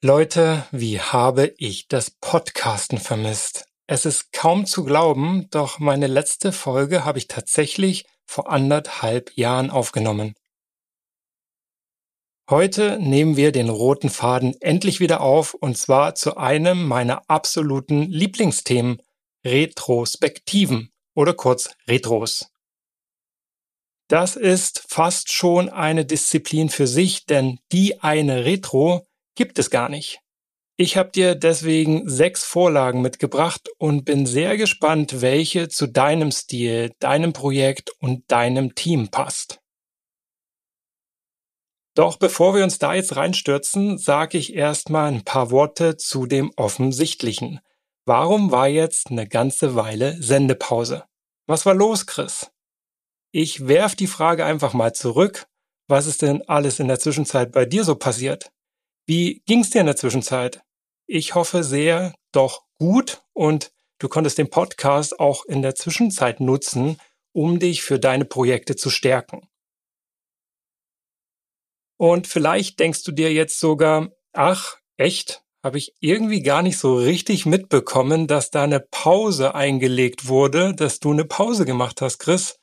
Leute, wie habe ich das Podcasten vermisst? Es ist kaum zu glauben, doch meine letzte Folge habe ich tatsächlich vor anderthalb Jahren aufgenommen. Heute nehmen wir den roten Faden endlich wieder auf und zwar zu einem meiner absoluten Lieblingsthemen, Retrospektiven oder kurz Retros. Das ist fast schon eine Disziplin für sich, denn die eine Retro gibt es gar nicht. Ich habe dir deswegen sechs Vorlagen mitgebracht und bin sehr gespannt, welche zu deinem Stil, deinem Projekt und deinem Team passt. Doch bevor wir uns da jetzt reinstürzen, sage ich erstmal ein paar Worte zu dem Offensichtlichen. Warum war jetzt eine ganze Weile Sendepause? Was war los, Chris? Ich werf die Frage einfach mal zurück. Was ist denn alles in der Zwischenzeit bei dir so passiert? Wie ging's dir in der Zwischenzeit? Ich hoffe sehr, doch gut und du konntest den Podcast auch in der Zwischenzeit nutzen, um dich für deine Projekte zu stärken. Und vielleicht denkst du dir jetzt sogar, ach, echt, habe ich irgendwie gar nicht so richtig mitbekommen, dass da eine Pause eingelegt wurde, dass du eine Pause gemacht hast, Chris.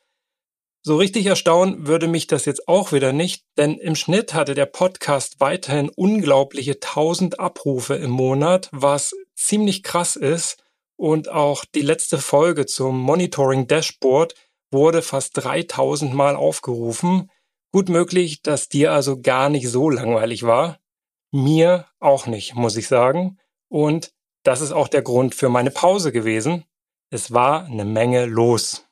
So richtig erstaunen würde mich das jetzt auch wieder nicht, denn im Schnitt hatte der Podcast weiterhin unglaubliche 1000 Abrufe im Monat, was ziemlich krass ist. Und auch die letzte Folge zum Monitoring Dashboard wurde fast 3000 Mal aufgerufen. Gut möglich, dass dir also gar nicht so langweilig war. Mir auch nicht, muss ich sagen. Und das ist auch der Grund für meine Pause gewesen. Es war eine Menge los.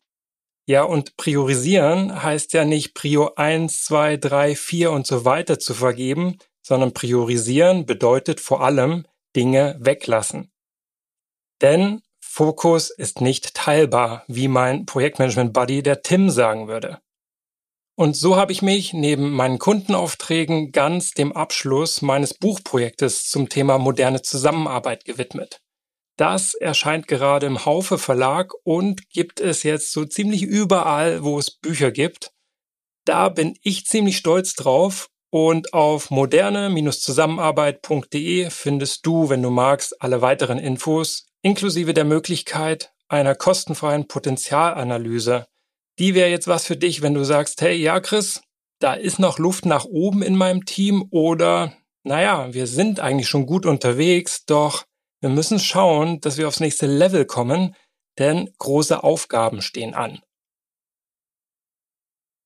Ja, und priorisieren heißt ja nicht Prio 1, 2, 3, 4 und so weiter zu vergeben, sondern priorisieren bedeutet vor allem Dinge weglassen. Denn Fokus ist nicht teilbar, wie mein Projektmanagement-Buddy der Tim sagen würde. Und so habe ich mich neben meinen Kundenaufträgen ganz dem Abschluss meines Buchprojektes zum Thema moderne Zusammenarbeit gewidmet. Das erscheint gerade im Haufe Verlag und gibt es jetzt so ziemlich überall, wo es Bücher gibt. Da bin ich ziemlich stolz drauf und auf moderne-zusammenarbeit.de findest du, wenn du magst, alle weiteren Infos, inklusive der Möglichkeit einer kostenfreien Potenzialanalyse. Die wäre jetzt was für dich, wenn du sagst, hey, ja, Chris, da ist noch Luft nach oben in meinem Team oder, naja, wir sind eigentlich schon gut unterwegs, doch wir müssen schauen, dass wir aufs nächste Level kommen, denn große Aufgaben stehen an.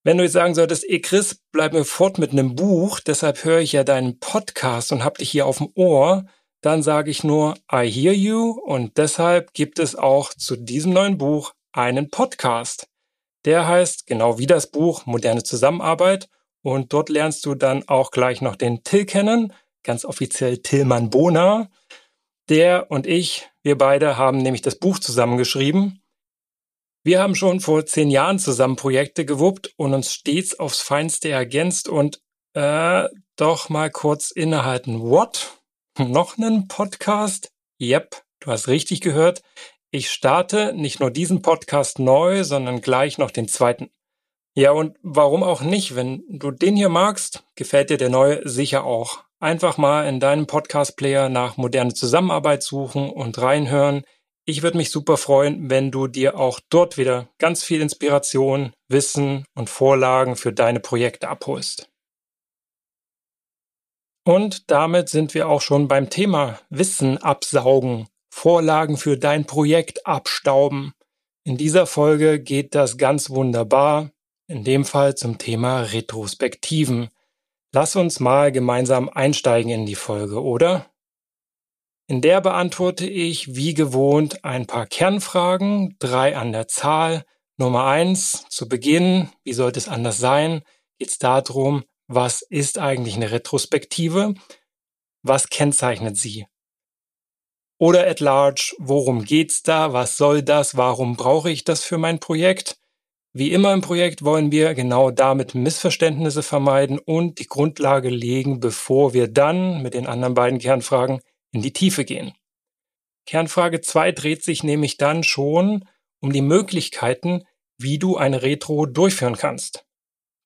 Wenn du jetzt sagen solltest, eh Chris, bleib mir fort mit einem Buch, deshalb höre ich ja deinen Podcast und hab dich hier auf dem Ohr, dann sage ich nur I hear you und deshalb gibt es auch zu diesem neuen Buch einen Podcast. Der heißt genau wie das Buch Moderne Zusammenarbeit und dort lernst du dann auch gleich noch den Till kennen, ganz offiziell Tillmann Bona. Der und ich, wir beide haben nämlich das Buch zusammengeschrieben. Wir haben schon vor zehn Jahren zusammen Projekte gewuppt und uns stets aufs Feinste ergänzt und äh, doch mal kurz innehalten. What? Noch einen Podcast? Yep, du hast richtig gehört. Ich starte nicht nur diesen Podcast neu, sondern gleich noch den zweiten. Ja, und warum auch nicht? Wenn du den hier magst, gefällt dir der neue sicher auch einfach mal in deinem Podcast-Player nach moderne Zusammenarbeit suchen und reinhören. Ich würde mich super freuen, wenn du dir auch dort wieder ganz viel Inspiration, Wissen und Vorlagen für deine Projekte abholst. Und damit sind wir auch schon beim Thema Wissen absaugen, Vorlagen für dein Projekt abstauben. In dieser Folge geht das ganz wunderbar, in dem Fall zum Thema Retrospektiven. Lass uns mal gemeinsam einsteigen in die Folge, oder? In der beantworte ich wie gewohnt ein paar Kernfragen, drei an der Zahl. Nummer eins, zu Beginn, wie sollte es anders sein, geht es darum, was ist eigentlich eine Retrospektive? Was kennzeichnet sie? Oder at large, worum geht's da? Was soll das? Warum brauche ich das für mein Projekt? Wie immer im Projekt wollen wir genau damit Missverständnisse vermeiden und die Grundlage legen, bevor wir dann mit den anderen beiden Kernfragen in die Tiefe gehen. Kernfrage 2 dreht sich nämlich dann schon um die Möglichkeiten, wie du eine Retro durchführen kannst.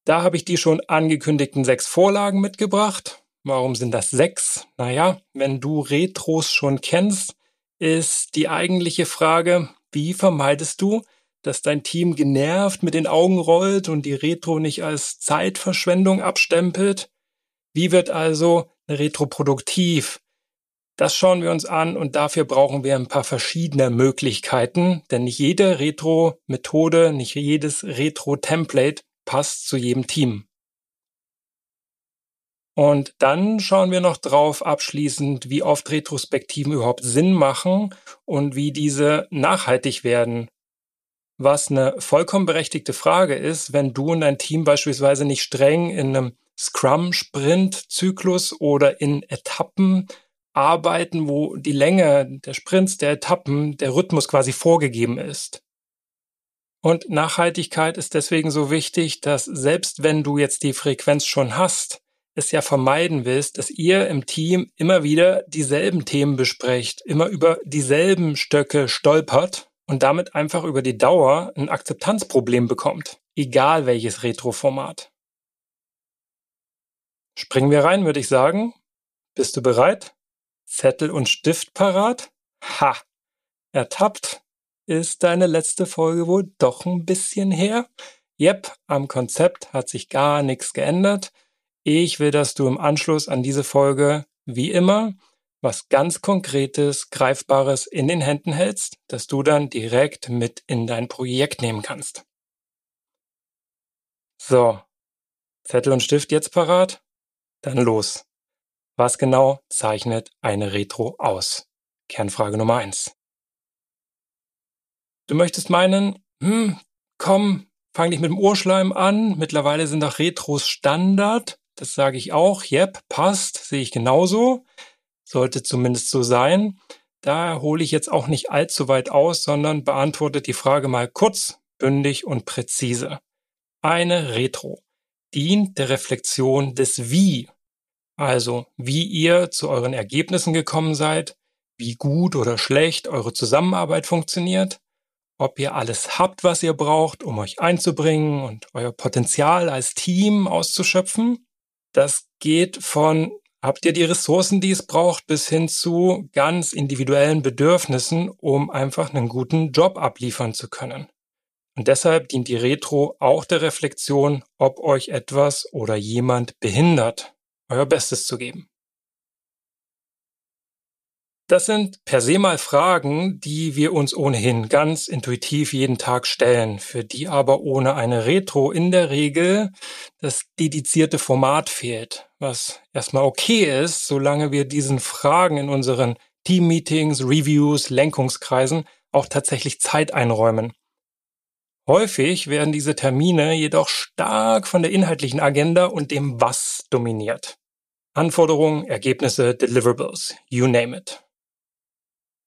Da habe ich die schon angekündigten sechs Vorlagen mitgebracht. Warum sind das sechs? Naja, wenn du Retros schon kennst, ist die eigentliche Frage, wie vermeidest du, dass dein Team genervt mit den Augen rollt und die Retro nicht als Zeitverschwendung abstempelt? Wie wird also eine Retro produktiv? Das schauen wir uns an und dafür brauchen wir ein paar verschiedene Möglichkeiten, denn nicht jede Retro-Methode, nicht jedes Retro-Template passt zu jedem Team. Und dann schauen wir noch drauf abschließend, wie oft Retrospektiven überhaupt Sinn machen und wie diese nachhaltig werden. Was eine vollkommen berechtigte Frage ist, wenn du und dein Team beispielsweise nicht streng in einem Scrum-Sprint-Zyklus oder in Etappen arbeiten, wo die Länge der Sprints, der Etappen, der Rhythmus quasi vorgegeben ist. Und Nachhaltigkeit ist deswegen so wichtig, dass selbst wenn du jetzt die Frequenz schon hast, es ja vermeiden willst, dass ihr im Team immer wieder dieselben Themen besprecht, immer über dieselben Stöcke stolpert und damit einfach über die Dauer ein Akzeptanzproblem bekommt, egal welches Retro-Format. Springen wir rein, würde ich sagen. Bist du bereit? Zettel und Stift parat? Ha! Ertappt. Ist deine letzte Folge wohl doch ein bisschen her? Yep, am Konzept hat sich gar nichts geändert. Ich will, dass du im Anschluss an diese Folge, wie immer, was ganz Konkretes, Greifbares in den Händen hältst, das du dann direkt mit in dein Projekt nehmen kannst. So, Zettel und Stift jetzt parat? Dann los. Was genau zeichnet eine Retro aus? Kernfrage Nummer eins. Du möchtest meinen, hm, komm, fang dich mit dem Urschleim an. Mittlerweile sind doch Retros Standard. Das sage ich auch. Yep, passt, sehe ich genauso. Sollte zumindest so sein. Da hole ich jetzt auch nicht allzu weit aus, sondern beantworte die Frage mal kurz, bündig und präzise. Eine Retro dient der Reflexion des Wie also, wie ihr zu euren Ergebnissen gekommen seid, wie gut oder schlecht eure Zusammenarbeit funktioniert, ob ihr alles habt, was ihr braucht, um euch einzubringen und euer Potenzial als Team auszuschöpfen. Das geht von habt ihr die Ressourcen, die es braucht, bis hin zu ganz individuellen Bedürfnissen, um einfach einen guten Job abliefern zu können. Und deshalb dient die Retro auch der Reflexion, ob euch etwas oder jemand behindert euer Bestes zu geben. Das sind per se mal Fragen, die wir uns ohnehin ganz intuitiv jeden Tag stellen, für die aber ohne eine Retro in der Regel das dedizierte Format fehlt, was erstmal okay ist, solange wir diesen Fragen in unseren Teammeetings, Reviews, Lenkungskreisen auch tatsächlich Zeit einräumen. Häufig werden diese Termine jedoch stark von der inhaltlichen Agenda und dem Was dominiert. Anforderungen, Ergebnisse, Deliverables, you name it.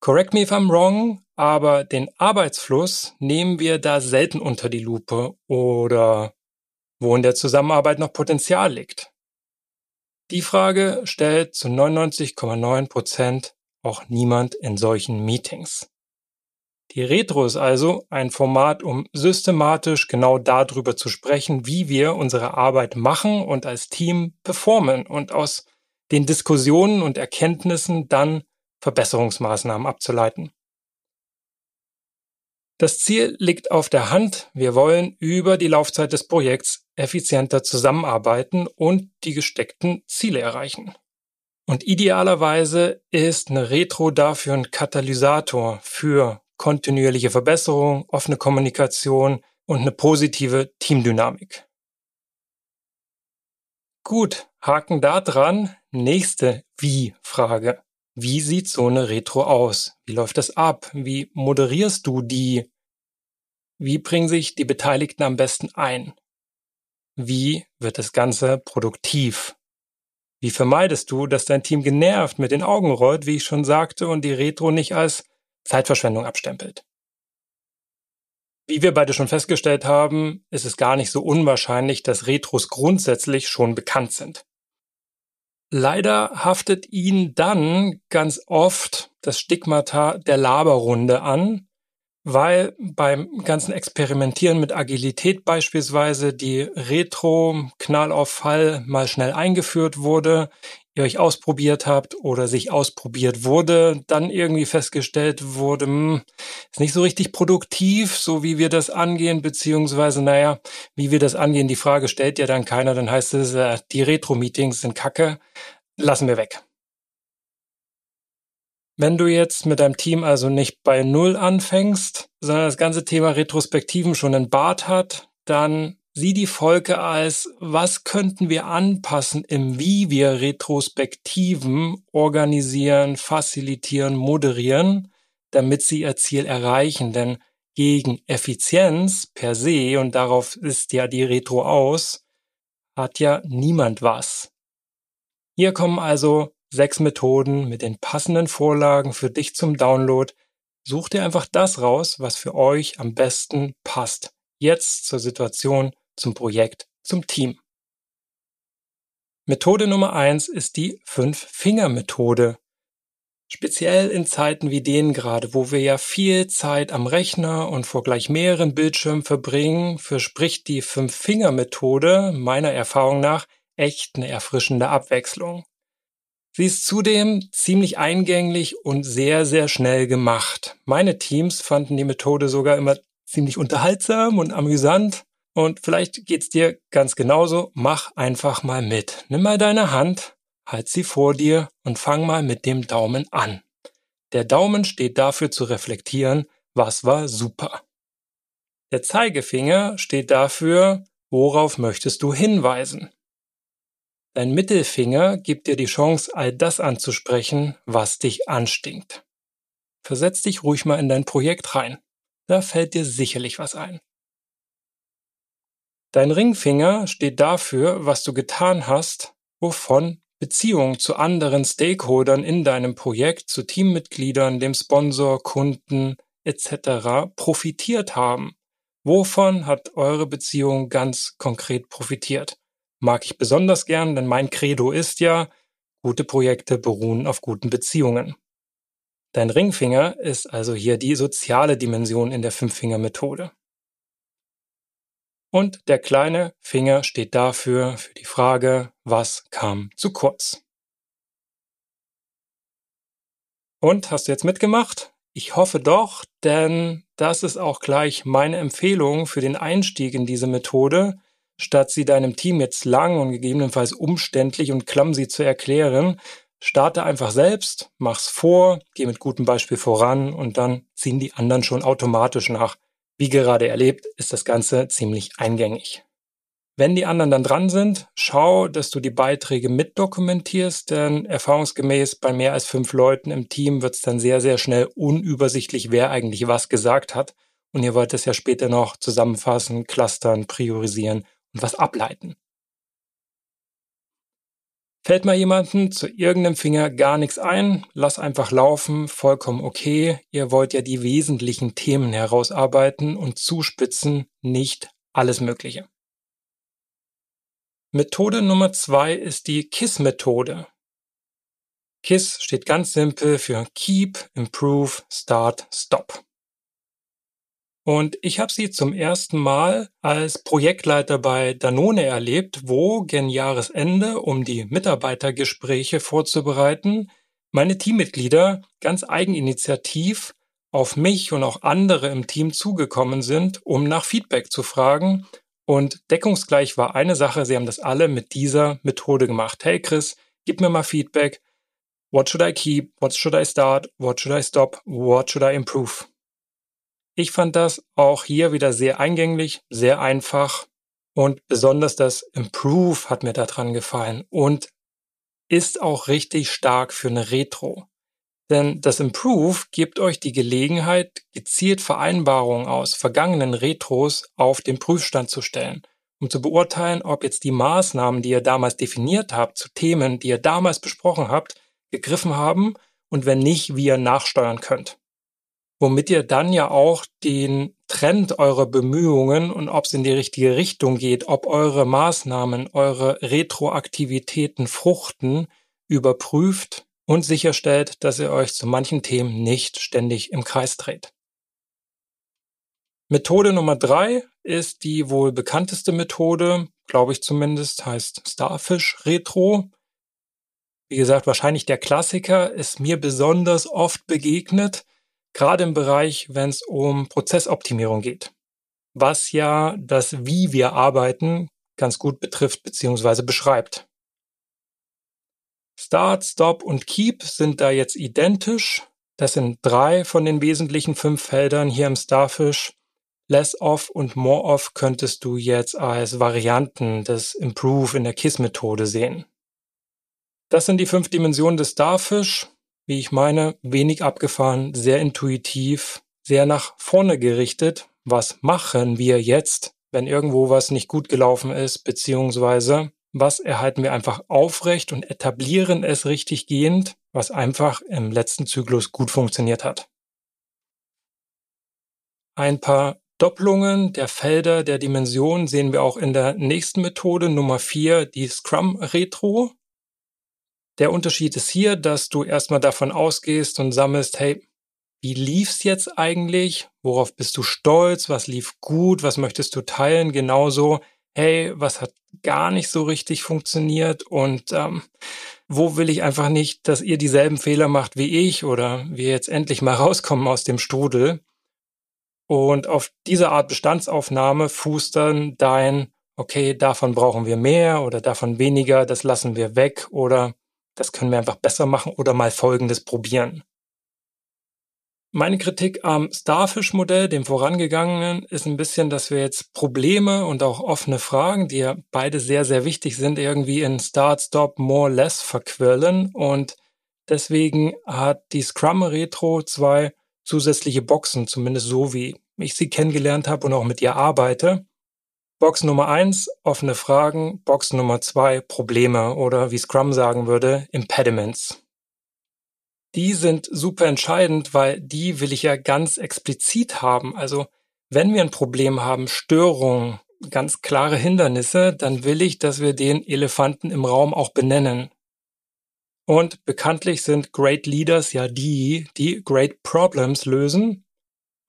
Correct me if I'm wrong, aber den Arbeitsfluss nehmen wir da selten unter die Lupe oder wo in der Zusammenarbeit noch Potenzial liegt. Die Frage stellt zu 99,9 Prozent auch niemand in solchen Meetings. Die Retro ist also ein Format, um systematisch genau darüber zu sprechen, wie wir unsere Arbeit machen und als Team performen und aus den Diskussionen und Erkenntnissen dann Verbesserungsmaßnahmen abzuleiten. Das Ziel liegt auf der Hand. Wir wollen über die Laufzeit des Projekts effizienter zusammenarbeiten und die gesteckten Ziele erreichen. Und idealerweise ist eine Retro dafür ein Katalysator für kontinuierliche Verbesserung, offene Kommunikation und eine positive Teamdynamik. Gut, Haken da dran. Nächste Wie-Frage. Wie sieht so eine Retro aus? Wie läuft das ab? Wie moderierst du die? Wie bringen sich die Beteiligten am besten ein? Wie wird das Ganze produktiv? Wie vermeidest du, dass dein Team genervt mit den Augen rollt, wie ich schon sagte, und die Retro nicht als Zeitverschwendung abstempelt. Wie wir beide schon festgestellt haben, ist es gar nicht so unwahrscheinlich, dass Retros grundsätzlich schon bekannt sind. Leider haftet ihnen dann ganz oft das Stigmata der Laberrunde an, weil beim ganzen Experimentieren mit Agilität beispielsweise die Retro Knall auf Fall mal schnell eingeführt wurde, ihr euch ausprobiert habt oder sich ausprobiert wurde, dann irgendwie festgestellt wurde, hm, ist nicht so richtig produktiv, so wie wir das angehen, beziehungsweise, naja, wie wir das angehen, die Frage stellt ja dann keiner, dann heißt es, äh, die Retro-Meetings sind kacke, lassen wir weg. Wenn du jetzt mit deinem Team also nicht bei Null anfängst, sondern das ganze Thema Retrospektiven schon in Bart hat, dann sieh die Folge als, was könnten wir anpassen im Wie wir Retrospektiven organisieren, facilitieren, moderieren, damit sie ihr Ziel erreichen. Denn gegen Effizienz per se, und darauf ist ja die Retro aus, hat ja niemand was. Hier kommen also sechs Methoden mit den passenden Vorlagen für dich zum Download. Such dir einfach das raus, was für euch am besten passt. Jetzt zur Situation, zum Projekt, zum Team. Methode Nummer eins ist die Fünf-Finger-Methode. Speziell in Zeiten wie denen gerade, wo wir ja viel Zeit am Rechner und vor gleich mehreren Bildschirmen verbringen, verspricht die Fünf-Finger-Methode meiner Erfahrung nach echt eine erfrischende Abwechslung. Sie ist zudem ziemlich eingänglich und sehr, sehr schnell gemacht. Meine Teams fanden die Methode sogar immer ziemlich unterhaltsam und amüsant. Und vielleicht geht's dir ganz genauso. Mach einfach mal mit. Nimm mal deine Hand, halt sie vor dir und fang mal mit dem Daumen an. Der Daumen steht dafür zu reflektieren, was war super. Der Zeigefinger steht dafür, worauf möchtest du hinweisen. Dein Mittelfinger gibt dir die Chance, all das anzusprechen, was dich anstinkt. Versetz dich ruhig mal in dein Projekt rein. Da fällt dir sicherlich was ein. Dein Ringfinger steht dafür, was du getan hast, wovon Beziehungen zu anderen Stakeholdern in deinem Projekt, zu Teammitgliedern, dem Sponsor, Kunden etc. profitiert haben. Wovon hat eure Beziehung ganz konkret profitiert? mag ich besonders gern, denn mein Credo ist ja, gute Projekte beruhen auf guten Beziehungen. Dein Ringfinger ist also hier die soziale Dimension in der Fünffinger-Methode. Und der kleine Finger steht dafür für die Frage, was kam zu kurz? Und hast du jetzt mitgemacht? Ich hoffe doch, denn das ist auch gleich meine Empfehlung für den Einstieg in diese Methode, Statt sie deinem Team jetzt lang und gegebenenfalls umständlich und clumsy zu erklären, starte einfach selbst, mach's vor, geh mit gutem Beispiel voran und dann ziehen die anderen schon automatisch nach. Wie gerade erlebt, ist das Ganze ziemlich eingängig. Wenn die anderen dann dran sind, schau, dass du die Beiträge mitdokumentierst, denn erfahrungsgemäß bei mehr als fünf Leuten im Team wird es dann sehr, sehr schnell unübersichtlich, wer eigentlich was gesagt hat. Und ihr wollt es ja später noch zusammenfassen, clustern, priorisieren und was ableiten. Fällt mal jemanden zu irgendeinem Finger gar nichts ein, lass einfach laufen, vollkommen okay. Ihr wollt ja die wesentlichen Themen herausarbeiten und zuspitzen, nicht alles Mögliche. Methode Nummer zwei ist die KISS-Methode. KISS steht ganz simpel für Keep, Improve, Start, Stop. Und ich habe sie zum ersten Mal als Projektleiter bei Danone erlebt, wo gen Jahresende, um die Mitarbeitergespräche vorzubereiten, meine Teammitglieder ganz eigeninitiativ auf mich und auch andere im Team zugekommen sind, um nach Feedback zu fragen. Und deckungsgleich war eine Sache, sie haben das alle mit dieser Methode gemacht. Hey Chris, gib mir mal Feedback. What should I keep? What should I start? What should I stop? What should I improve? Ich fand das auch hier wieder sehr eingänglich, sehr einfach und besonders das Improve hat mir daran gefallen und ist auch richtig stark für eine Retro. Denn das Improve gibt euch die Gelegenheit, gezielt Vereinbarungen aus vergangenen Retros auf den Prüfstand zu stellen, um zu beurteilen, ob jetzt die Maßnahmen, die ihr damals definiert habt, zu Themen, die ihr damals besprochen habt, gegriffen haben und wenn nicht, wie ihr nachsteuern könnt womit ihr dann ja auch den Trend eurer Bemühungen und ob es in die richtige Richtung geht, ob eure Maßnahmen, eure Retroaktivitäten fruchten, überprüft und sicherstellt, dass ihr euch zu manchen Themen nicht ständig im Kreis dreht. Methode Nummer drei ist die wohl bekannteste Methode, glaube ich zumindest, heißt Starfish Retro. wie gesagt, wahrscheinlich der Klassiker, ist mir besonders oft begegnet, gerade im Bereich, wenn es um Prozessoptimierung geht, was ja das Wie wir arbeiten ganz gut betrifft bzw. beschreibt. Start, Stop und Keep sind da jetzt identisch. Das sind drei von den wesentlichen fünf Feldern hier im Starfish. Less off und more off könntest du jetzt als Varianten des Improve in der KISS-Methode sehen. Das sind die fünf Dimensionen des Starfish. Wie ich meine, wenig abgefahren, sehr intuitiv, sehr nach vorne gerichtet. Was machen wir jetzt, wenn irgendwo was nicht gut gelaufen ist, beziehungsweise was erhalten wir einfach aufrecht und etablieren es richtig gehend, was einfach im letzten Zyklus gut funktioniert hat. Ein paar Doppelungen der Felder der Dimension sehen wir auch in der nächsten Methode Nummer 4, die Scrum Retro. Der Unterschied ist hier, dass du erstmal davon ausgehst und sammelst, hey, wie lief's jetzt eigentlich? Worauf bist du stolz? Was lief gut? Was möchtest du teilen? Genauso hey, was hat gar nicht so richtig funktioniert und ähm, wo will ich einfach nicht, dass ihr dieselben Fehler macht wie ich oder wir jetzt endlich mal rauskommen aus dem Strudel. Und auf diese Art Bestandsaufnahme fußt dann dein, okay, davon brauchen wir mehr oder davon weniger, das lassen wir weg oder das können wir einfach besser machen oder mal Folgendes probieren. Meine Kritik am Starfish-Modell, dem vorangegangenen, ist ein bisschen, dass wir jetzt Probleme und auch offene Fragen, die ja beide sehr, sehr wichtig sind, irgendwie in Start, Stop, More, Less verquirlen. Und deswegen hat die Scrum Retro zwei zusätzliche Boxen, zumindest so wie ich sie kennengelernt habe und auch mit ihr arbeite. Box Nummer eins, offene Fragen. Box Nummer zwei, Probleme oder wie Scrum sagen würde, Impediments die sind super entscheidend, weil die will ich ja ganz explizit haben. Also wenn wir ein Problem haben, Störungen, ganz klare Hindernisse, dann will ich, dass wir den Elefanten im Raum auch benennen. Und bekanntlich sind Great Leaders ja die, die Great Problems lösen.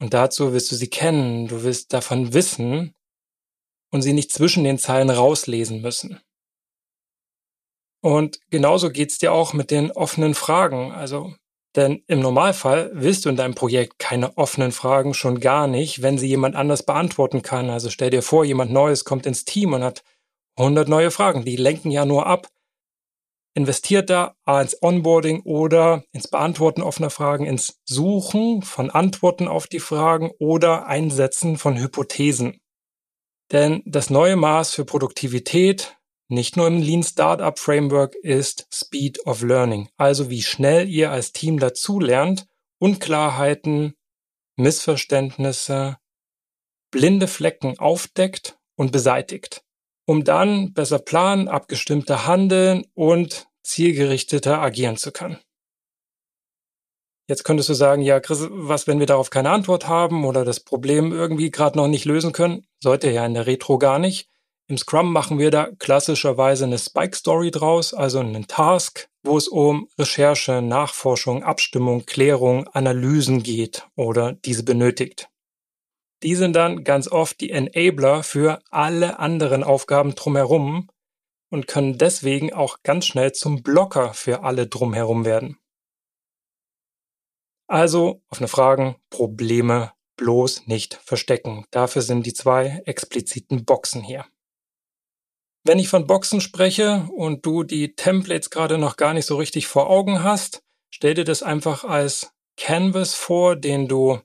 Und dazu wirst du sie kennen, du wirst davon wissen und sie nicht zwischen den Zeilen rauslesen müssen. Und genauso geht's dir auch mit den offenen Fragen. Also, denn im Normalfall willst du in deinem Projekt keine offenen Fragen schon gar nicht, wenn sie jemand anders beantworten kann. Also stell dir vor, jemand Neues kommt ins Team und hat 100 neue Fragen. Die lenken ja nur ab. Investiert da ins Onboarding oder ins Beantworten offener Fragen, ins Suchen von Antworten auf die Fragen oder Einsetzen von Hypothesen. Denn das neue Maß für Produktivität nicht nur im Lean Startup Framework ist Speed of Learning, also wie schnell ihr als Team dazulernt, Unklarheiten, Missverständnisse, blinde Flecken aufdeckt und beseitigt, um dann besser planen, abgestimmter handeln und zielgerichteter agieren zu können. Jetzt könntest du sagen, ja, Chris, was, wenn wir darauf keine Antwort haben oder das Problem irgendwie gerade noch nicht lösen können? Sollte ja in der Retro gar nicht. Im Scrum machen wir da klassischerweise eine Spike Story draus, also einen Task, wo es um Recherche, Nachforschung, Abstimmung, Klärung, Analysen geht oder diese benötigt. Die sind dann ganz oft die Enabler für alle anderen Aufgaben drumherum und können deswegen auch ganz schnell zum Blocker für alle drumherum werden. Also offene Fragen, Probleme bloß nicht verstecken. Dafür sind die zwei expliziten Boxen hier. Wenn ich von Boxen spreche und du die Templates gerade noch gar nicht so richtig vor Augen hast, stell dir das einfach als Canvas vor, den du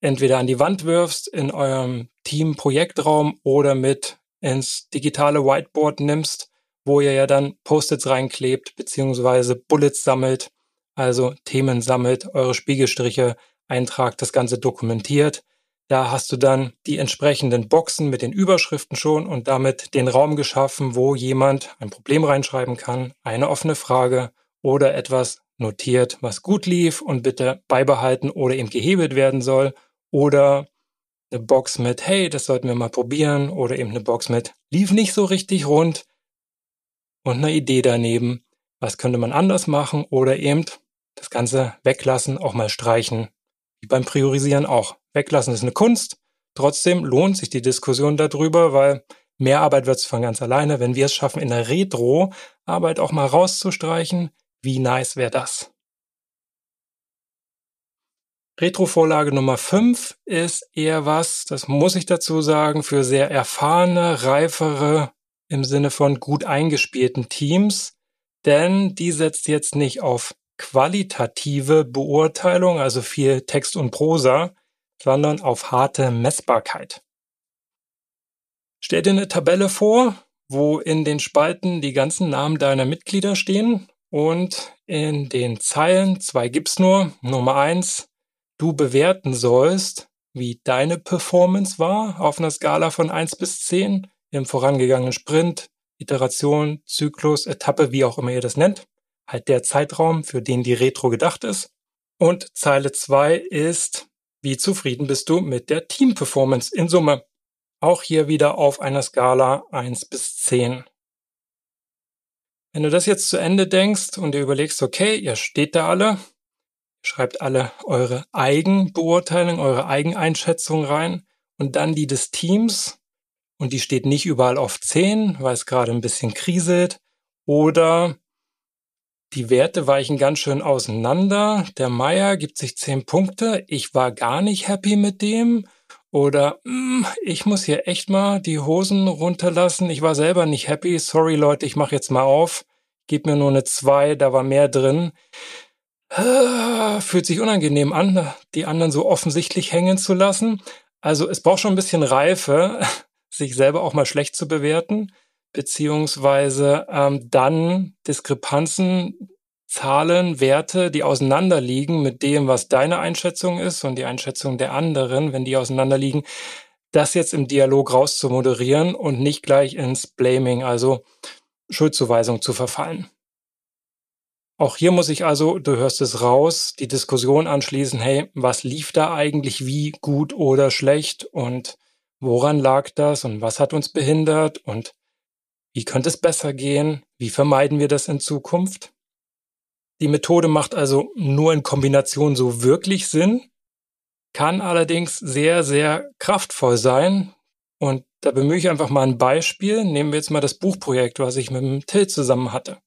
entweder an die Wand wirfst in eurem Team-Projektraum oder mit ins digitale Whiteboard nimmst, wo ihr ja dann Post-its reinklebt, beziehungsweise Bullets sammelt, also Themen sammelt, eure Spiegelstriche eintragt, das Ganze dokumentiert. Da hast du dann die entsprechenden Boxen mit den Überschriften schon und damit den Raum geschaffen, wo jemand ein Problem reinschreiben kann, eine offene Frage oder etwas notiert, was gut lief und bitte beibehalten oder eben gehebelt werden soll. Oder eine Box mit, hey, das sollten wir mal probieren oder eben eine Box mit, lief nicht so richtig rund. Und eine Idee daneben, was könnte man anders machen oder eben das Ganze weglassen, auch mal streichen, wie beim Priorisieren auch. Weglassen ist eine Kunst. Trotzdem lohnt sich die Diskussion darüber, weil mehr Arbeit wird es von ganz alleine, wenn wir es schaffen, in der Retro Arbeit auch mal rauszustreichen, Wie nice wäre das? Retro-Vorlage Nummer 5 ist eher was, das muss ich dazu sagen, für sehr erfahrene, reifere, im Sinne von gut eingespielten Teams, denn die setzt jetzt nicht auf qualitative Beurteilung, also viel Text und Prosa, sondern auf harte Messbarkeit. Stell dir eine Tabelle vor, wo in den Spalten die ganzen Namen deiner Mitglieder stehen und in den Zeilen, zwei gibt's nur, Nummer eins, du bewerten sollst, wie deine Performance war auf einer Skala von eins bis zehn im vorangegangenen Sprint, Iteration, Zyklus, Etappe, wie auch immer ihr das nennt. Halt der Zeitraum, für den die Retro gedacht ist. Und Zeile zwei ist, wie zufrieden bist du mit der Team-Performance in Summe? Auch hier wieder auf einer Skala eins bis zehn. Wenn du das jetzt zu Ende denkst und dir überlegst, okay, ihr steht da alle, schreibt alle eure Eigenbeurteilung, eure Eigeneinschätzung rein und dann die des Teams und die steht nicht überall auf 10, weil es gerade ein bisschen kriselt oder die Werte weichen ganz schön auseinander. Der Meier gibt sich 10 Punkte. Ich war gar nicht happy mit dem. Oder mm, ich muss hier echt mal die Hosen runterlassen. Ich war selber nicht happy. Sorry Leute, ich mache jetzt mal auf. Gib mir nur eine 2, da war mehr drin. Fühlt sich unangenehm an, die anderen so offensichtlich hängen zu lassen. Also es braucht schon ein bisschen Reife, sich selber auch mal schlecht zu bewerten, beziehungsweise ähm, dann Diskrepanzen, Zahlen, Werte, die auseinanderliegen mit dem, was deine Einschätzung ist und die Einschätzung der anderen, wenn die auseinanderliegen, das jetzt im Dialog rauszumoderieren und nicht gleich ins Blaming, also Schuldzuweisung zu verfallen. Auch hier muss ich also, du hörst es raus, die Diskussion anschließen, hey, was lief da eigentlich wie gut oder schlecht und woran lag das und was hat uns behindert und wie könnte es besser gehen? Wie vermeiden wir das in Zukunft? Die Methode macht also nur in Kombination so wirklich Sinn, kann allerdings sehr, sehr kraftvoll sein. Und da bemühe ich einfach mal ein Beispiel. Nehmen wir jetzt mal das Buchprojekt, was ich mit dem Till zusammen hatte.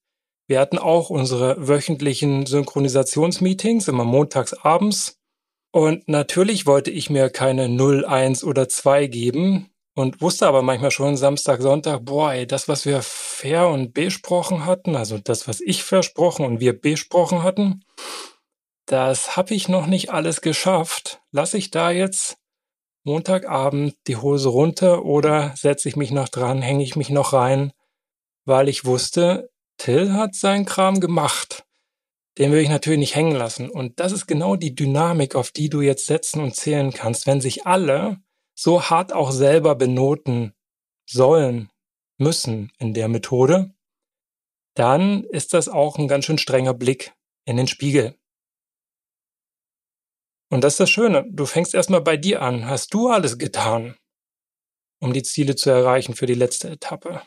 Wir hatten auch unsere wöchentlichen Synchronisationsmeetings immer montags abends. Und natürlich wollte ich mir keine 0, 1 oder 2 geben und wusste aber manchmal schon Samstag, Sonntag, boah, ey, das, was wir fair und besprochen hatten, also das, was ich versprochen und wir besprochen hatten, das habe ich noch nicht alles geschafft. Lass ich da jetzt Montagabend die Hose runter oder setze ich mich noch dran, hänge ich mich noch rein, weil ich wusste, Till hat seinen Kram gemacht. Den will ich natürlich nicht hängen lassen. Und das ist genau die Dynamik, auf die du jetzt setzen und zählen kannst. Wenn sich alle so hart auch selber benoten sollen, müssen in der Methode, dann ist das auch ein ganz schön strenger Blick in den Spiegel. Und das ist das Schöne. Du fängst erstmal bei dir an. Hast du alles getan, um die Ziele zu erreichen für die letzte Etappe?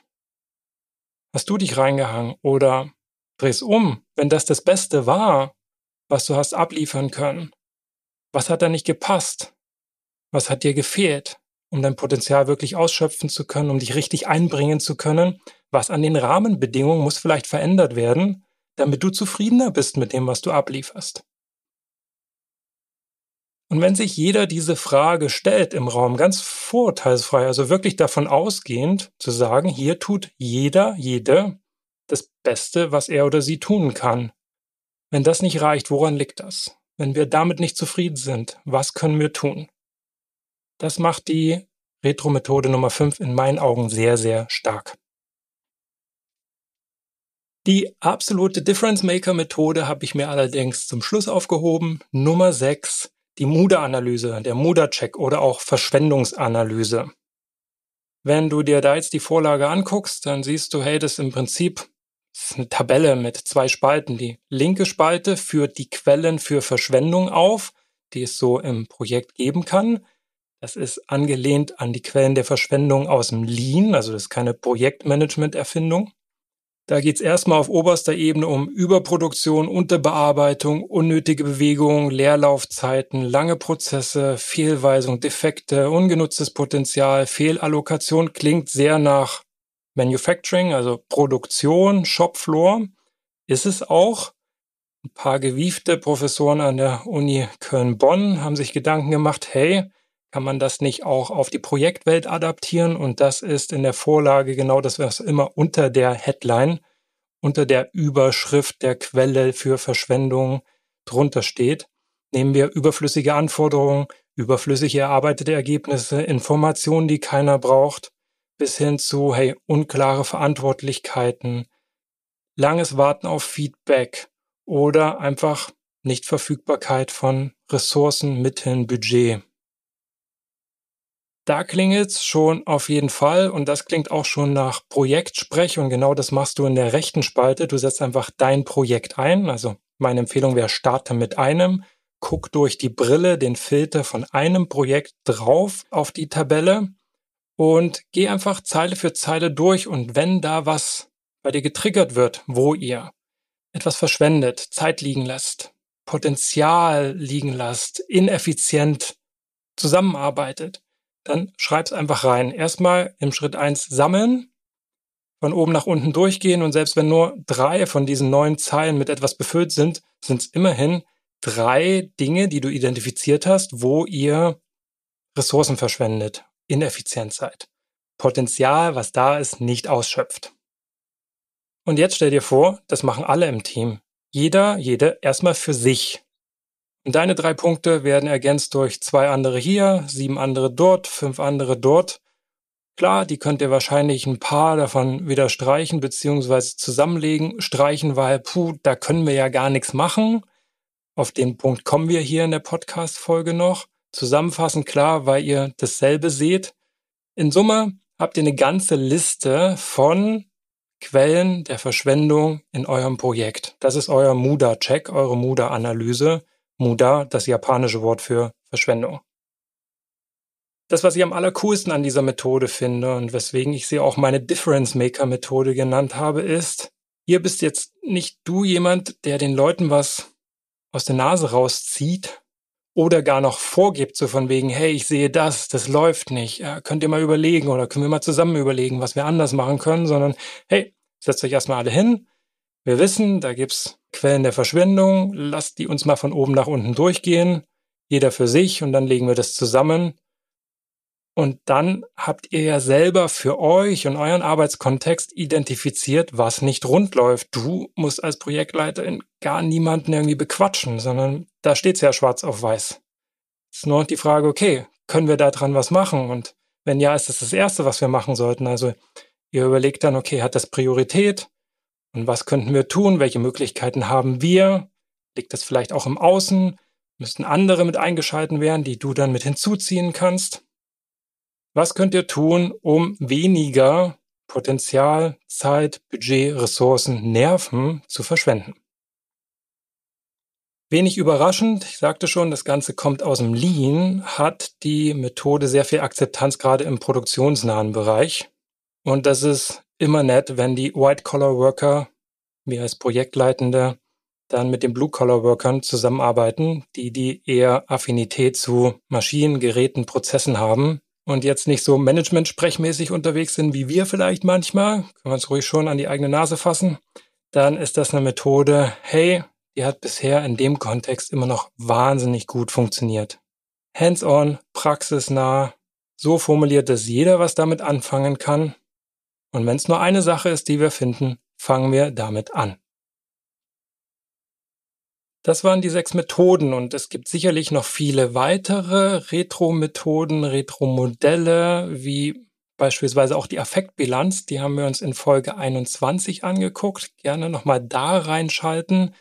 Hast du dich reingehangen oder dreh's um, wenn das das Beste war, was du hast abliefern können? Was hat da nicht gepasst? Was hat dir gefehlt, um dein Potenzial wirklich ausschöpfen zu können, um dich richtig einbringen zu können? Was an den Rahmenbedingungen muss vielleicht verändert werden, damit du zufriedener bist mit dem, was du ablieferst? Und wenn sich jeder diese Frage stellt im Raum, ganz vorurteilsfrei, also wirklich davon ausgehend zu sagen, hier tut jeder, jede das Beste, was er oder sie tun kann. Wenn das nicht reicht, woran liegt das? Wenn wir damit nicht zufrieden sind, was können wir tun? Das macht die Retro-Methode Nummer 5 in meinen Augen sehr, sehr stark. Die absolute Difference Maker Methode habe ich mir allerdings zum Schluss aufgehoben. Nummer 6 die Muda-Analyse, der Muda-Check oder auch Verschwendungsanalyse. Wenn du dir da jetzt die Vorlage anguckst, dann siehst du, hey, das ist im Prinzip ist eine Tabelle mit zwei Spalten. Die linke Spalte führt die Quellen für Verschwendung auf, die es so im Projekt geben kann. Das ist angelehnt an die Quellen der Verschwendung aus dem Lean, also das ist keine Projektmanagement-Erfindung. Da geht es erstmal auf oberster Ebene um Überproduktion, Unterbearbeitung, unnötige Bewegungen, Leerlaufzeiten, lange Prozesse, Fehlweisung, Defekte, ungenutztes Potenzial, Fehlallokation klingt sehr nach Manufacturing, also Produktion, Shopfloor. Ist es auch, Ein paar gewiefte Professoren an der Uni Köln-Bonn haben sich Gedanken gemacht, hey, kann man das nicht auch auf die Projektwelt adaptieren? Und das ist in der Vorlage genau das, was immer unter der Headline, unter der Überschrift der Quelle für Verschwendung drunter steht. Nehmen wir überflüssige Anforderungen, überflüssig erarbeitete Ergebnisse, Informationen, die keiner braucht, bis hin zu, hey, unklare Verantwortlichkeiten, langes Warten auf Feedback oder einfach Nichtverfügbarkeit von Ressourcen, Mitteln, Budget. Da klingelt's schon auf jeden Fall und das klingt auch schon nach Projektsprech und genau das machst du in der rechten Spalte. Du setzt einfach dein Projekt ein. Also meine Empfehlung wäre, starte mit einem, guck durch die Brille den Filter von einem Projekt drauf auf die Tabelle und geh einfach Zeile für Zeile durch und wenn da was bei dir getriggert wird, wo ihr etwas verschwendet, Zeit liegen lässt, Potenzial liegen lasst, ineffizient zusammenarbeitet, dann schreib's einfach rein. Erstmal im Schritt eins sammeln, von oben nach unten durchgehen und selbst wenn nur drei von diesen neun Zeilen mit etwas befüllt sind, sind es immerhin drei Dinge, die du identifiziert hast, wo ihr Ressourcen verschwendet, ineffizient seid. Potenzial, was da ist, nicht ausschöpft. Und jetzt stell dir vor, das machen alle im Team. Jeder, jede erstmal für sich. Deine drei Punkte werden ergänzt durch zwei andere hier, sieben andere dort, fünf andere dort. Klar, die könnt ihr wahrscheinlich ein paar davon wieder streichen beziehungsweise zusammenlegen, streichen, weil, puh, da können wir ja gar nichts machen. Auf den Punkt kommen wir hier in der Podcast-Folge noch. Zusammenfassend klar, weil ihr dasselbe seht. In Summe habt ihr eine ganze Liste von Quellen der Verschwendung in eurem Projekt. Das ist euer Muda-Check, eure Muda-Analyse. Muda, das japanische Wort für Verschwendung. Das, was ich am allercoolsten an dieser Methode finde und weswegen ich sie auch meine Difference Maker Methode genannt habe, ist, ihr bist jetzt nicht du jemand, der den Leuten was aus der Nase rauszieht oder gar noch vorgibt, so von wegen, hey, ich sehe das, das läuft nicht, ja, könnt ihr mal überlegen oder können wir mal zusammen überlegen, was wir anders machen können, sondern hey, setzt euch erstmal alle hin. Wir wissen, da gibt's Quellen der Verschwendung, lasst die uns mal von oben nach unten durchgehen, jeder für sich und dann legen wir das zusammen und dann habt ihr ja selber für euch und euren Arbeitskontext identifiziert, was nicht rund läuft. Du musst als Projektleiterin gar niemanden irgendwie bequatschen, sondern da steht's ja schwarz auf weiß. Es ist nur die Frage, okay, können wir da dran was machen? Und wenn ja, ist das das Erste, was wir machen sollten. Also ihr überlegt dann, okay, hat das Priorität? Und was könnten wir tun? Welche Möglichkeiten haben wir? Liegt das vielleicht auch im Außen? Müssten andere mit eingeschalten werden, die du dann mit hinzuziehen kannst? Was könnt ihr tun, um weniger Potenzial, Zeit, Budget, Ressourcen, Nerven zu verschwenden? Wenig überraschend, ich sagte schon, das Ganze kommt aus dem Lean, hat die Methode sehr viel Akzeptanz gerade im produktionsnahen Bereich. Und das ist immer nett, wenn die White-Collar-Worker, wir als Projektleitende, dann mit den Blue-Collar-Workern zusammenarbeiten, die die eher Affinität zu Maschinen, Geräten, Prozessen haben und jetzt nicht so Management-sprechmäßig unterwegs sind wie wir vielleicht manchmal, können wir uns ruhig schon an die eigene Nase fassen, dann ist das eine Methode, hey, die hat bisher in dem Kontext immer noch wahnsinnig gut funktioniert. Hands-on, praxisnah, so formuliert, dass jeder was damit anfangen kann. Und wenn es nur eine Sache ist, die wir finden, fangen wir damit an. Das waren die sechs Methoden und es gibt sicherlich noch viele weitere Retro-Methoden, Retro-Modelle, wie beispielsweise auch die Affektbilanz. Die haben wir uns in Folge 21 angeguckt. Gerne nochmal da reinschalten,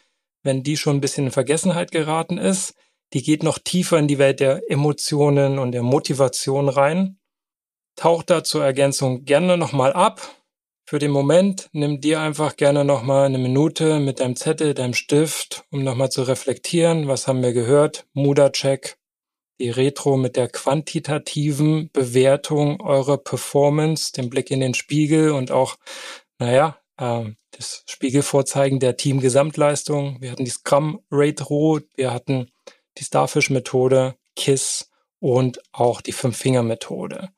wenn die schon ein bisschen in Vergessenheit geraten ist. Die geht noch tiefer in die Welt der Emotionen und der Motivation rein. Taucht da zur Ergänzung gerne nochmal ab für den Moment nimm dir einfach gerne nochmal eine Minute mit deinem Zettel, deinem Stift, um nochmal zu reflektieren, was haben wir gehört, Muda-Check, die Retro mit der quantitativen Bewertung eurer Performance, den Blick in den Spiegel und auch, naja, äh, das Spiegelvorzeigen der Team-Gesamtleistung. Wir hatten die Scrum-Retro, wir hatten die Starfish-Methode, KISS und auch die Fünf-Finger-Methode.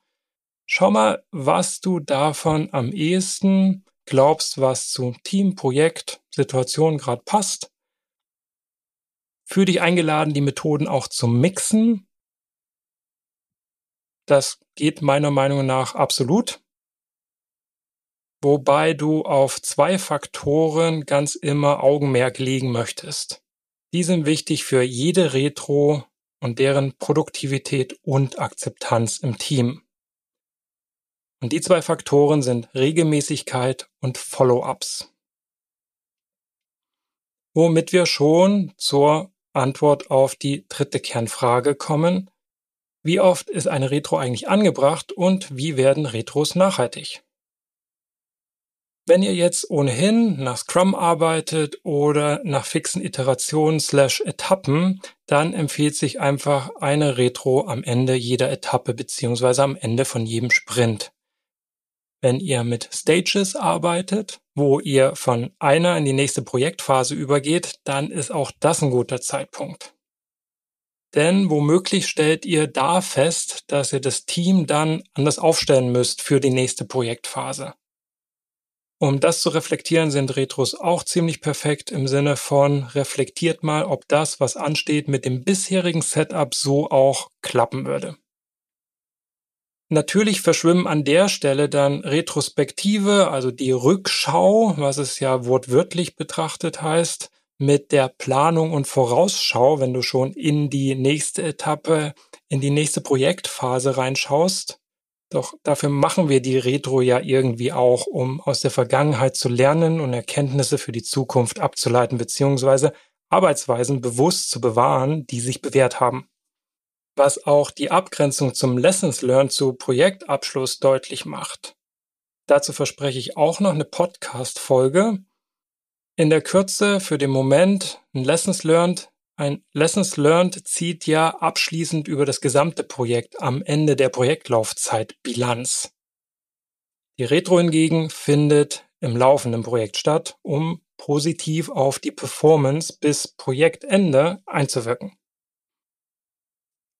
Schau mal, was du davon am ehesten glaubst, was zu Team, Projekt, Situation gerade passt. Für dich eingeladen, die Methoden auch zu mixen. Das geht meiner Meinung nach absolut. Wobei du auf zwei Faktoren ganz immer Augenmerk legen möchtest. Die sind wichtig für jede Retro und deren Produktivität und Akzeptanz im Team. Und die zwei Faktoren sind Regelmäßigkeit und Follow-ups. Womit wir schon zur Antwort auf die dritte Kernfrage kommen. Wie oft ist eine Retro eigentlich angebracht und wie werden Retros nachhaltig? Wenn ihr jetzt ohnehin nach Scrum arbeitet oder nach fixen Iterationen slash Etappen, dann empfiehlt sich einfach eine Retro am Ende jeder Etappe beziehungsweise am Ende von jedem Sprint. Wenn ihr mit Stages arbeitet, wo ihr von einer in die nächste Projektphase übergeht, dann ist auch das ein guter Zeitpunkt. Denn womöglich stellt ihr da fest, dass ihr das Team dann anders aufstellen müsst für die nächste Projektphase. Um das zu reflektieren, sind Retros auch ziemlich perfekt im Sinne von reflektiert mal, ob das, was ansteht, mit dem bisherigen Setup so auch klappen würde. Natürlich verschwimmen an der Stelle dann Retrospektive, also die Rückschau, was es ja wortwörtlich betrachtet heißt, mit der Planung und Vorausschau, wenn du schon in die nächste Etappe, in die nächste Projektphase reinschaust. Doch dafür machen wir die Retro ja irgendwie auch, um aus der Vergangenheit zu lernen und Erkenntnisse für die Zukunft abzuleiten beziehungsweise Arbeitsweisen bewusst zu bewahren, die sich bewährt haben. Was auch die Abgrenzung zum Lessons Learned zu Projektabschluss deutlich macht. Dazu verspreche ich auch noch eine Podcast-Folge. In der Kürze für den Moment ein Lessons Learned ein Lessons Learned zieht ja abschließend über das gesamte Projekt am Ende der Projektlaufzeit Bilanz. Die Retro hingegen findet im laufenden Projekt statt, um positiv auf die Performance bis Projektende einzuwirken.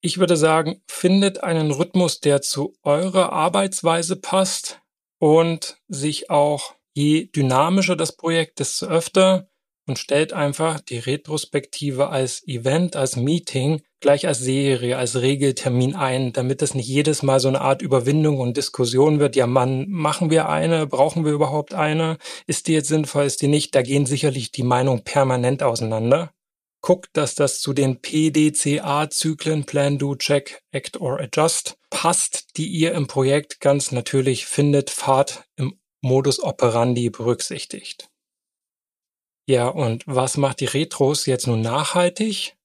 Ich würde sagen, findet einen Rhythmus, der zu eurer Arbeitsweise passt und sich auch je dynamischer das Projekt, desto öfter und stellt einfach die Retrospektive als Event, als Meeting, gleich als Serie, als Regeltermin ein, damit es nicht jedes Mal so eine Art Überwindung und Diskussion wird. Ja, Mann, machen wir eine? Brauchen wir überhaupt eine? Ist die jetzt sinnvoll? Ist die nicht? Da gehen sicherlich die Meinungen permanent auseinander. Guckt, dass das zu den PDCA-Zyklen Plan, Do, Check, Act or Adjust passt, die ihr im Projekt ganz natürlich findet, Fahrt im Modus operandi berücksichtigt. Ja, und was macht die Retros jetzt nun nachhaltig?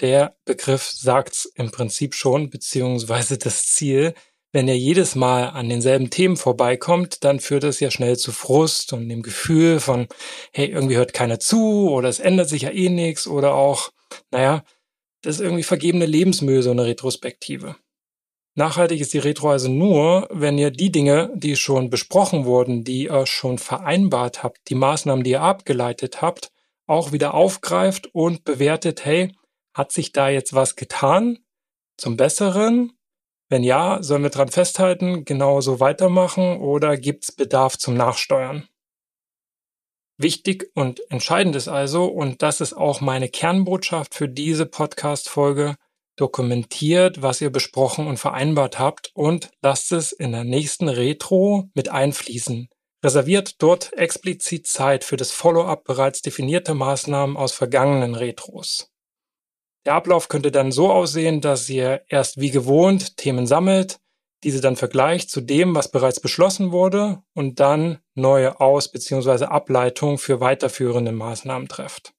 Der Begriff sagt's im Prinzip schon, beziehungsweise das Ziel. Wenn er jedes Mal an denselben Themen vorbeikommt, dann führt es ja schnell zu Frust und dem Gefühl von, hey, irgendwie hört keiner zu oder es ändert sich ja eh nichts oder auch, naja, das ist irgendwie vergebene Lebensmühe, so eine Retrospektive. Nachhaltig ist die Retro also nur, wenn ihr die Dinge, die schon besprochen wurden, die ihr schon vereinbart habt, die Maßnahmen, die ihr abgeleitet habt, auch wieder aufgreift und bewertet, hey, hat sich da jetzt was getan zum Besseren? Wenn ja, sollen wir dran festhalten, genauso weitermachen oder gibt's Bedarf zum Nachsteuern? Wichtig und entscheidend ist also, und das ist auch meine Kernbotschaft für diese Podcast-Folge, dokumentiert, was ihr besprochen und vereinbart habt und lasst es in der nächsten Retro mit einfließen. Reserviert dort explizit Zeit für das Follow-up bereits definierter Maßnahmen aus vergangenen Retros. Der Ablauf könnte dann so aussehen, dass ihr erst wie gewohnt Themen sammelt, diese dann vergleicht zu dem, was bereits beschlossen wurde und dann neue Aus- bzw. Ableitungen für weiterführende Maßnahmen trefft.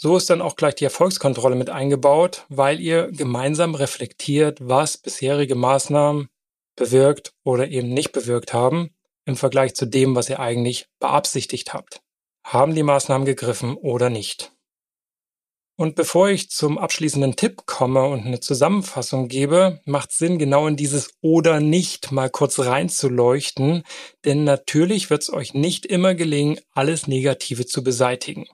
So ist dann auch gleich die Erfolgskontrolle mit eingebaut, weil ihr gemeinsam reflektiert, was bisherige Maßnahmen bewirkt oder eben nicht bewirkt haben im Vergleich zu dem, was ihr eigentlich beabsichtigt habt. Haben die Maßnahmen gegriffen oder nicht? Und bevor ich zum abschließenden Tipp komme und eine Zusammenfassung gebe, macht Sinn, genau in dieses oder nicht mal kurz reinzuleuchten, denn natürlich wird es euch nicht immer gelingen, alles Negative zu beseitigen.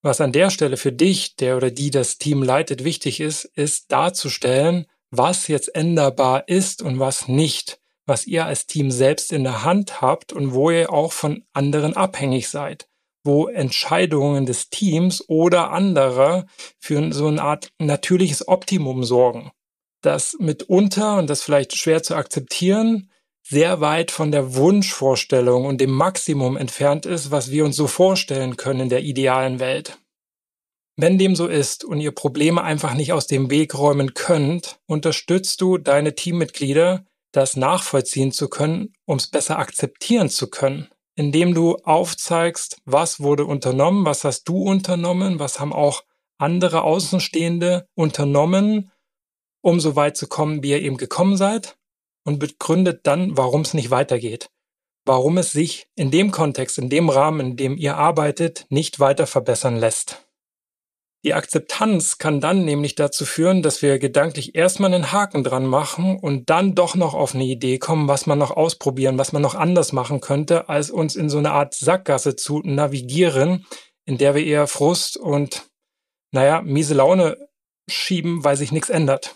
Was an der Stelle für dich, der oder die das Team leitet, wichtig ist, ist darzustellen, was jetzt änderbar ist und was nicht, was ihr als Team selbst in der Hand habt und wo ihr auch von anderen abhängig seid. Wo Entscheidungen des Teams oder anderer für so eine Art natürliches Optimum sorgen. Das mitunter, und das vielleicht schwer zu akzeptieren, sehr weit von der Wunschvorstellung und dem Maximum entfernt ist, was wir uns so vorstellen können in der idealen Welt. Wenn dem so ist und ihr Probleme einfach nicht aus dem Weg räumen könnt, unterstützt du deine Teammitglieder, das nachvollziehen zu können, um es besser akzeptieren zu können, indem du aufzeigst, was wurde unternommen, was hast du unternommen, was haben auch andere Außenstehende unternommen, um so weit zu kommen, wie ihr eben gekommen seid, und begründet dann, warum es nicht weitergeht, warum es sich in dem Kontext, in dem Rahmen, in dem ihr arbeitet, nicht weiter verbessern lässt. Die Akzeptanz kann dann nämlich dazu führen, dass wir gedanklich erstmal einen Haken dran machen und dann doch noch auf eine Idee kommen, was man noch ausprobieren, was man noch anders machen könnte, als uns in so eine Art Sackgasse zu navigieren, in der wir eher Frust und, naja, miese Laune schieben, weil sich nichts ändert.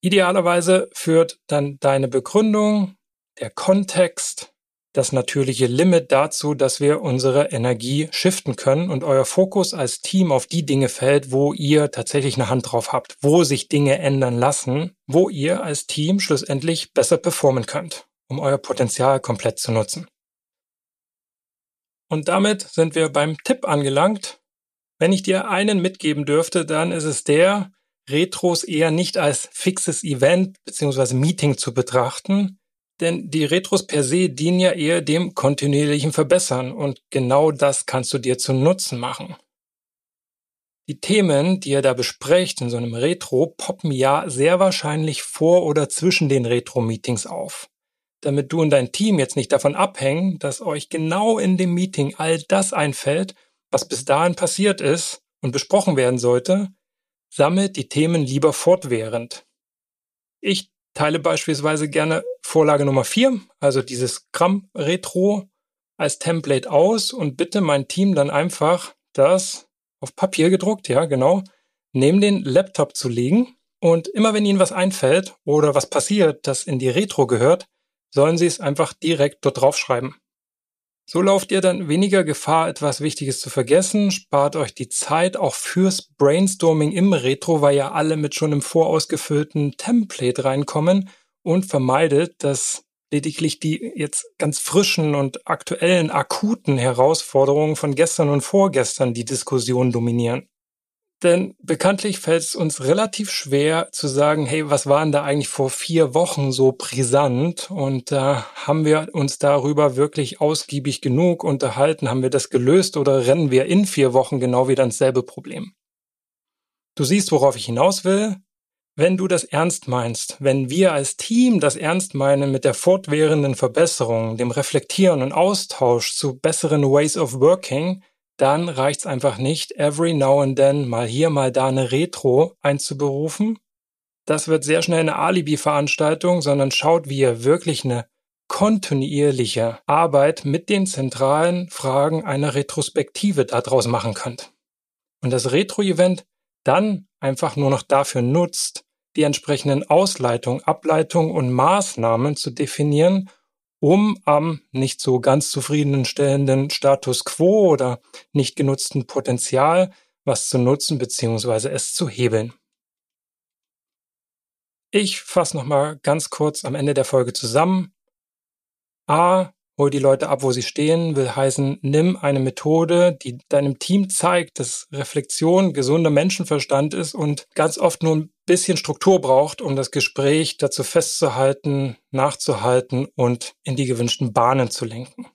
Idealerweise führt dann deine Begründung, der Kontext, das natürliche Limit dazu, dass wir unsere Energie shiften können und euer Fokus als Team auf die Dinge fällt, wo ihr tatsächlich eine Hand drauf habt, wo sich Dinge ändern lassen, wo ihr als Team schlussendlich besser performen könnt, um euer Potenzial komplett zu nutzen. Und damit sind wir beim Tipp angelangt. Wenn ich dir einen mitgeben dürfte, dann ist es der, Retros eher nicht als fixes Event bzw. Meeting zu betrachten, denn die Retros per se dienen ja eher dem kontinuierlichen Verbessern und genau das kannst du dir zu Nutzen machen. Die Themen, die ihr da besprecht in so einem Retro, poppen ja sehr wahrscheinlich vor oder zwischen den Retro-Meetings auf. Damit du und dein Team jetzt nicht davon abhängen, dass euch genau in dem Meeting all das einfällt, was bis dahin passiert ist und besprochen werden sollte, sammelt die Themen lieber fortwährend. Ich teile beispielsweise gerne Vorlage Nummer 4, also dieses Gramm Retro als Template aus und bitte mein Team dann einfach das auf Papier gedruckt, ja, genau, neben den Laptop zu legen und immer wenn ihnen was einfällt oder was passiert, das in die Retro gehört, sollen sie es einfach direkt dort draufschreiben. So lauft ihr dann weniger Gefahr, etwas Wichtiges zu vergessen, spart euch die Zeit auch fürs Brainstorming im Retro, weil ja alle mit schon im vorausgefüllten Template reinkommen und vermeidet, dass lediglich die jetzt ganz frischen und aktuellen akuten Herausforderungen von gestern und vorgestern die Diskussion dominieren. Denn bekanntlich fällt es uns relativ schwer zu sagen, hey, was waren da eigentlich vor vier Wochen so brisant? Und da äh, haben wir uns darüber wirklich ausgiebig genug unterhalten? Haben wir das gelöst oder rennen wir in vier Wochen genau wieder ins selbe Problem? Du siehst, worauf ich hinaus will. Wenn du das ernst meinst, wenn wir als Team das ernst meinen mit der fortwährenden Verbesserung, dem Reflektieren und Austausch zu besseren Ways of Working, dann reicht's einfach nicht, every now and then mal hier, mal da eine Retro einzuberufen. Das wird sehr schnell eine Alibi-Veranstaltung, sondern schaut, wie ihr wirklich eine kontinuierliche Arbeit mit den zentralen Fragen einer Retrospektive daraus machen könnt. Und das Retro-Event dann einfach nur noch dafür nutzt, die entsprechenden Ausleitungen, Ableitungen und Maßnahmen zu definieren um am nicht so ganz zufriedenstellenden Status quo oder nicht genutzten Potenzial was zu nutzen bzw. es zu hebeln. Ich fasse nochmal ganz kurz am Ende der Folge zusammen. A. Hol die Leute ab, wo sie stehen, will heißen, nimm eine Methode, die deinem Team zeigt, dass Reflexion gesunder Menschenverstand ist und ganz oft nur ein bisschen Struktur braucht, um das Gespräch dazu festzuhalten, nachzuhalten und in die gewünschten Bahnen zu lenken.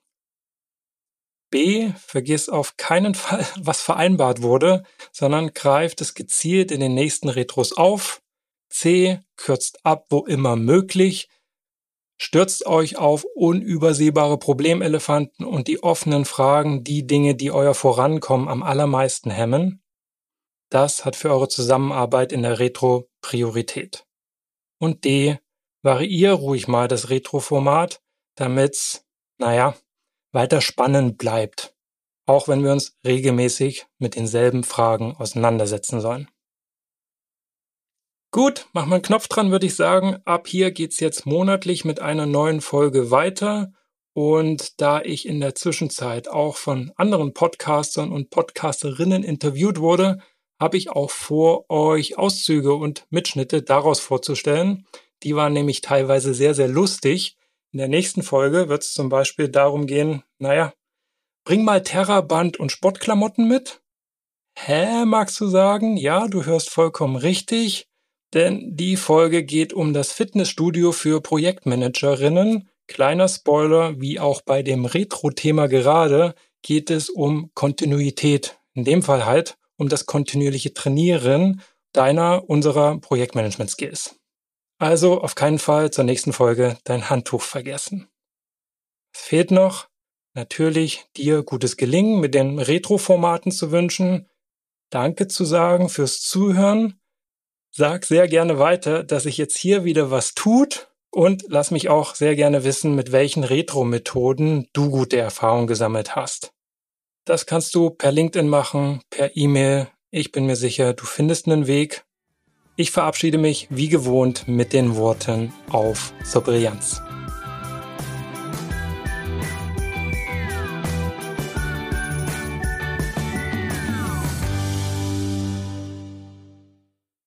B. Vergiss auf keinen Fall, was vereinbart wurde, sondern greift es gezielt in den nächsten Retros auf. C. Kürzt ab, wo immer möglich Stürzt euch auf unübersehbare Problemelefanten und die offenen Fragen, die Dinge, die euer Vorankommen am allermeisten hemmen. Das hat für eure Zusammenarbeit in der Retro Priorität. Und D. Variier ruhig mal das Retro-Format, damit's, naja, weiter spannend bleibt. Auch wenn wir uns regelmäßig mit denselben Fragen auseinandersetzen sollen. Gut, mach mal einen Knopf dran, würde ich sagen. Ab hier geht's jetzt monatlich mit einer neuen Folge weiter. Und da ich in der Zwischenzeit auch von anderen Podcastern und Podcasterinnen interviewt wurde, habe ich auch vor, euch Auszüge und Mitschnitte daraus vorzustellen. Die waren nämlich teilweise sehr, sehr lustig. In der nächsten Folge wird es zum Beispiel darum gehen, naja, bring mal Terraband und Sportklamotten mit. Hä, magst du sagen? Ja, du hörst vollkommen richtig, denn die Folge geht um das Fitnessstudio für Projektmanagerinnen. Kleiner Spoiler, wie auch bei dem Retro-Thema gerade, geht es um Kontinuität. In dem Fall halt um das kontinuierliche Trainieren deiner, unserer Projektmanagement-Skills. Also auf keinen Fall zur nächsten Folge dein Handtuch vergessen. Es fehlt noch, natürlich dir gutes Gelingen mit den Retro-Formaten zu wünschen, Danke zu sagen fürs Zuhören. Sag sehr gerne weiter, dass sich jetzt hier wieder was tut und lass mich auch sehr gerne wissen, mit welchen Retro-Methoden du gute Erfahrungen gesammelt hast. Das kannst du per LinkedIn machen, per E-Mail. Ich bin mir sicher, du findest einen Weg. Ich verabschiede mich wie gewohnt mit den Worten auf zur Brillanz.